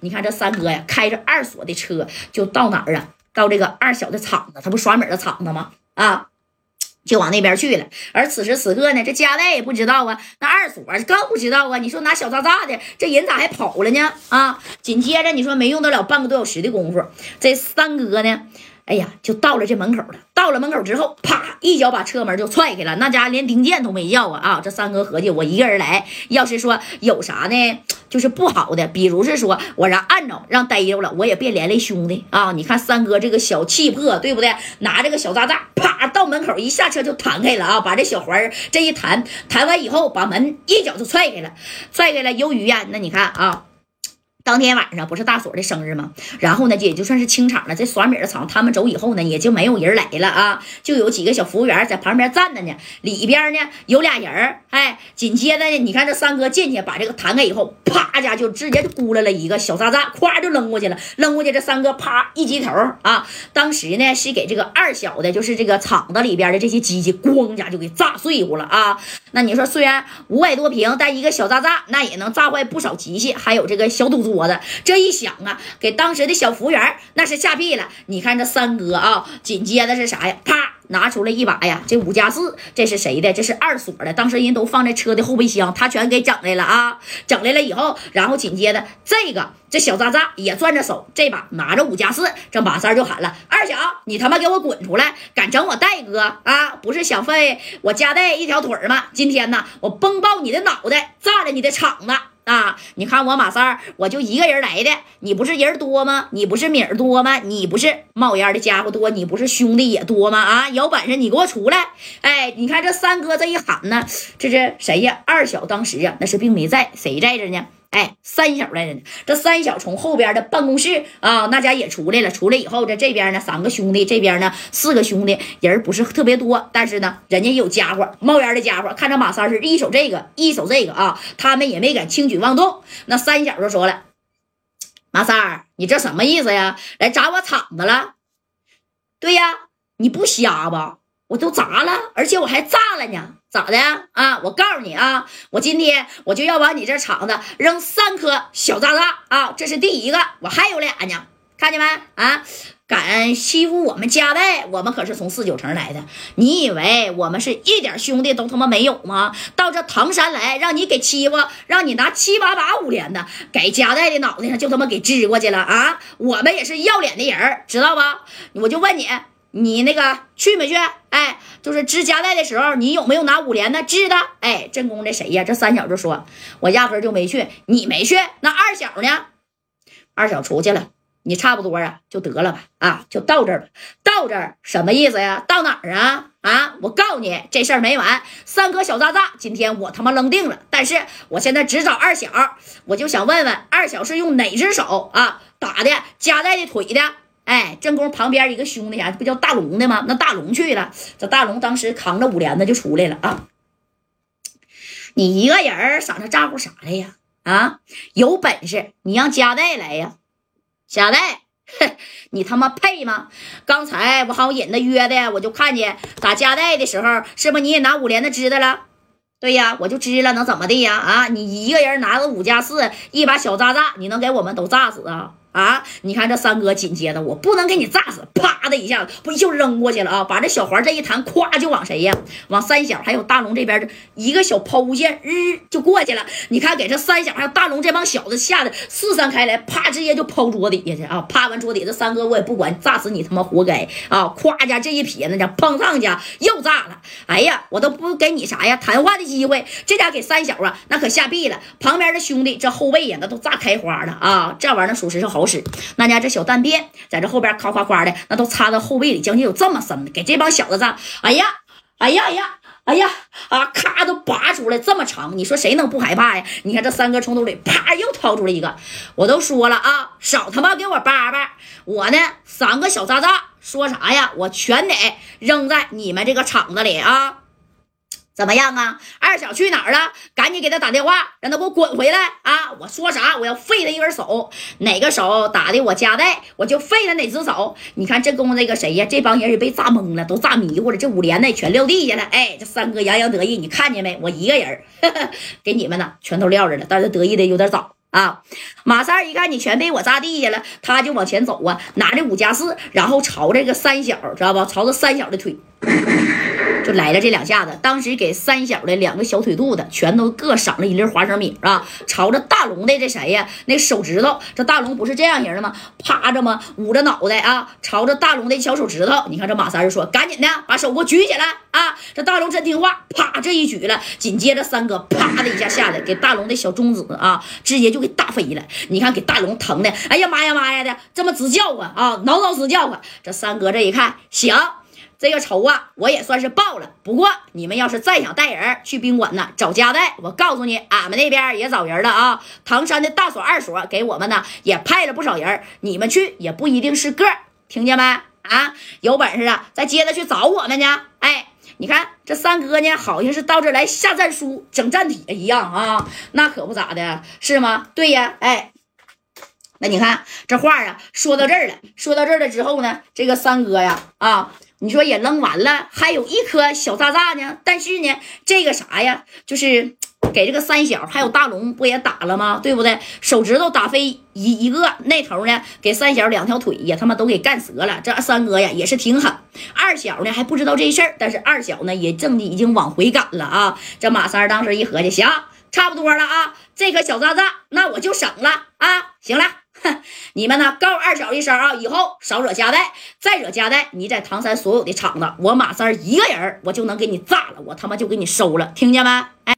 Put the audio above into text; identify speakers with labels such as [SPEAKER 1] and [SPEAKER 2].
[SPEAKER 1] 你看这三哥呀，开着二锁的车就到哪儿啊？到这个二小的厂子，他不刷米的厂子吗？啊，就往那边去了。而此时此刻呢，这家代也不知道啊，那二锁更不知道啊。你说拿小渣渣的，这人咋还跑了呢？啊，紧接着你说没用得了半个多小时的功夫，这三哥呢？哎呀，就到了这门口了。到了门口之后，啪一脚把车门就踹开了。那家连丁健都没叫啊！啊，这三哥合计，我一个人来，要是说有啥呢，就是不好的，比如是说我让按着让逮着了，我也别连累兄弟啊！你看三哥这个小气魄，对不对？拿这个小炸弹，啪到门口一下车就弹开了啊！把这小环这一弹，弹完以后把门一脚就踹开了，踹开了。由于呀，那你看啊。当天晚上不是大锁的生日吗？然后呢，也就算是清场了。这耍米的厂他们走以后呢，也就没有人来了啊，就有几个小服务员在旁边站着呢。里边呢有俩人哎，紧接着呢，你看这三哥进去把这个弹开以后，啪家就直接就咕来了一个小炸炸，咵就扔过去了。扔过去，这三哥啪一击头啊，当时呢是给这个二小的，就是这个厂子里边的这些机器，咣家就给炸碎乎了啊。那你说虽然五百多平，但一个小炸炸那也能炸坏不少机器，还有这个小赌桌。我的这一响啊，给当时的小服务员那是吓屁了。你看这三哥啊，紧接着是啥呀？啪，拿出来一把呀，这五加四，这是谁的？这是二锁的。当时人都放在车的后备箱，他全给整来了啊！整来了以后，然后紧接着这个这小渣渣也攥着手，这把拿着五加四，这马三就喊了：“二小，你他妈给我滚出来！敢整我戴哥啊？不是想废我家带一条腿吗？今天呢，我崩爆你的脑袋，炸了你的场子！”啊！你看我马三儿，我就一个人来的。你不是人多吗？你不是米儿多吗？你不是冒烟的家伙多？你不是兄弟也多吗？啊！有本事你给我出来！哎，你看这三哥这一喊呢，这是谁呀？二小当时呀，那是并没在，谁在这呢？哎，三小来着呢。这三小从后边的办公室啊，那家也出来了。出来以后，这这边呢，三个兄弟，这边呢，四个兄弟，人不是特别多，但是呢，人家有家伙，冒烟的家伙。看着马三是一手这个，一手这个啊，他们也没敢轻举妄动。那三小就说了：“马三儿，你这什么意思呀？来砸我厂子了？对呀，你不瞎吧？我都砸了，而且我还炸了呢。”咋的啊？我告诉你啊，我今天我就要往你这厂子扔三颗小炸弹啊！这是第一个，我还有俩呢，看见没啊？敢欺负我们家代，我们可是从四九城来的。你以为我们是一点兄弟都他妈没有吗？到这唐山来，让你给欺负，让你拿七八把五连的给家代的脑袋上就他妈给支过去了啊！我们也是要脸的人，知道吧？我就问你。你那个去没去？哎，就是支家代的时候，你有没有拿五连呢？支的。哎，正宫这谁呀？这三小就说，我压根就没去。你没去，那二小呢？二小出去了。你差不多啊，就得了吧。啊，就到这儿吧。到这儿什么意思呀？到哪儿啊？啊，我告诉你，这事儿没完。三颗小渣渣，今天我他妈扔定了。但是我现在只找二小，我就想问问，二小是用哪只手啊打的家代的腿的？哎，正宫旁边一个兄弟呀，不叫大龙的吗？那大龙去了，这大龙当时扛着五连子就出来了啊！你一个人上这咋呼啥来呀？啊，有本事你让加代来呀！加代，你他妈配吗？刚才我好引的约的，我就看见打加代的时候，是不是你也拿五连子支的了？对呀，我就支了，能怎么的呀？啊，你一个人拿个五加四，一把小炸炸，你能给我们都炸死啊？啊！你看这三哥紧接着，我不能给你炸死，啪的一下子，不就扔过去了啊！把这小环这一弹，咵就往谁呀？往三小还有大龙这边的一个小抛物线，日就过去了。你看给这三小还有大龙这帮小子吓得四散开来，啪直接就抛桌底下去啊！趴完桌底，这三哥我也不管，炸死你他妈活该啊！咵家这一撇，那家砰上家又炸了。哎呀，我都不给你啥呀谈话的机会，这家给三小啊，那可吓毙了。旁边的兄弟这后背呀，那都炸开花了啊！这玩意儿属实是好。是那家这小弹片在这后边夸夸夸的，那都插到后背里，将近有这么深，给这帮小子炸！哎呀，哎呀哎呀，哎呀啊！咔都拔出来这么长，你说谁能不害怕呀？你看这三哥从兜里啪又掏出来一个，我都说了啊，少他妈给我叭叭！我呢三个小渣渣，说啥呀？我全得扔在你们这个厂子里啊！怎么样啊？二小去哪儿了？赶紧给他打电话，让他给我滚回来啊！我说啥？我要废他一根手，哪个手打的我夹带，我就废他哪只手。你看这功夫那个谁呀？这帮人也被炸懵了，都炸迷糊了。这五连呢全撂地下了。哎，这三哥洋洋得意，你看见没？我一个人 给你们呢，全都撂着了。但是得意的有点早。啊！马三一看你全被我炸地下了，他就往前走啊，拿着五加四，然后朝这个三小，知道不？朝着三小的腿。就来了这两下子，当时给三小的两个小腿肚子全都各赏了一粒花生米啊！朝着大龙的这谁呀？那手指头，这大龙不是这样型的吗？趴着吗？捂着脑袋啊！朝着大龙的小手指头，你看这马三说：“赶紧的，把手给我举起来啊！”这大龙真听话，啪这一举了，紧接着三哥啪的一下下来，给大龙的小中指啊，直接就给打飞了。你看给大龙疼的，哎呀妈呀妈呀的，这么直叫唤啊，挠挠直叫唤。这三哥这一看，行。这个仇啊，我也算是报了。不过你们要是再想带人去宾馆呢，找家代，我告诉你，俺们那边也找人了啊。唐山的大所、二所给我们呢也派了不少人，你们去也不一定是个，听见没？啊，有本事啊，再接着去找我们去。哎，你看这三哥呢，好像是到这来下战书、整战帖一样啊。那可不咋的，是吗？对呀，哎，那你看这话啊，说到这儿了，说到这儿了之后呢，这个三哥呀，啊。你说也扔完了，还有一颗小炸炸呢。但是呢，这个啥呀，就是给这个三小还有大龙不也打了吗？对不对？手指头打飞一一个，那头呢给三小两条腿也他妈都给干折了。这三哥呀也是挺狠。二小呢还不知道这事儿，但是二小呢也正已经往回赶了啊。这马三当时一合计，行，差不多了啊，这颗小炸炸那我就省了啊。行了。你们呢？告诉二小一声啊，以后少惹家带，再惹家带，你在唐山所有的厂子，我马三一个人我就能给你炸了，我他妈就给你收了，听见没？哎。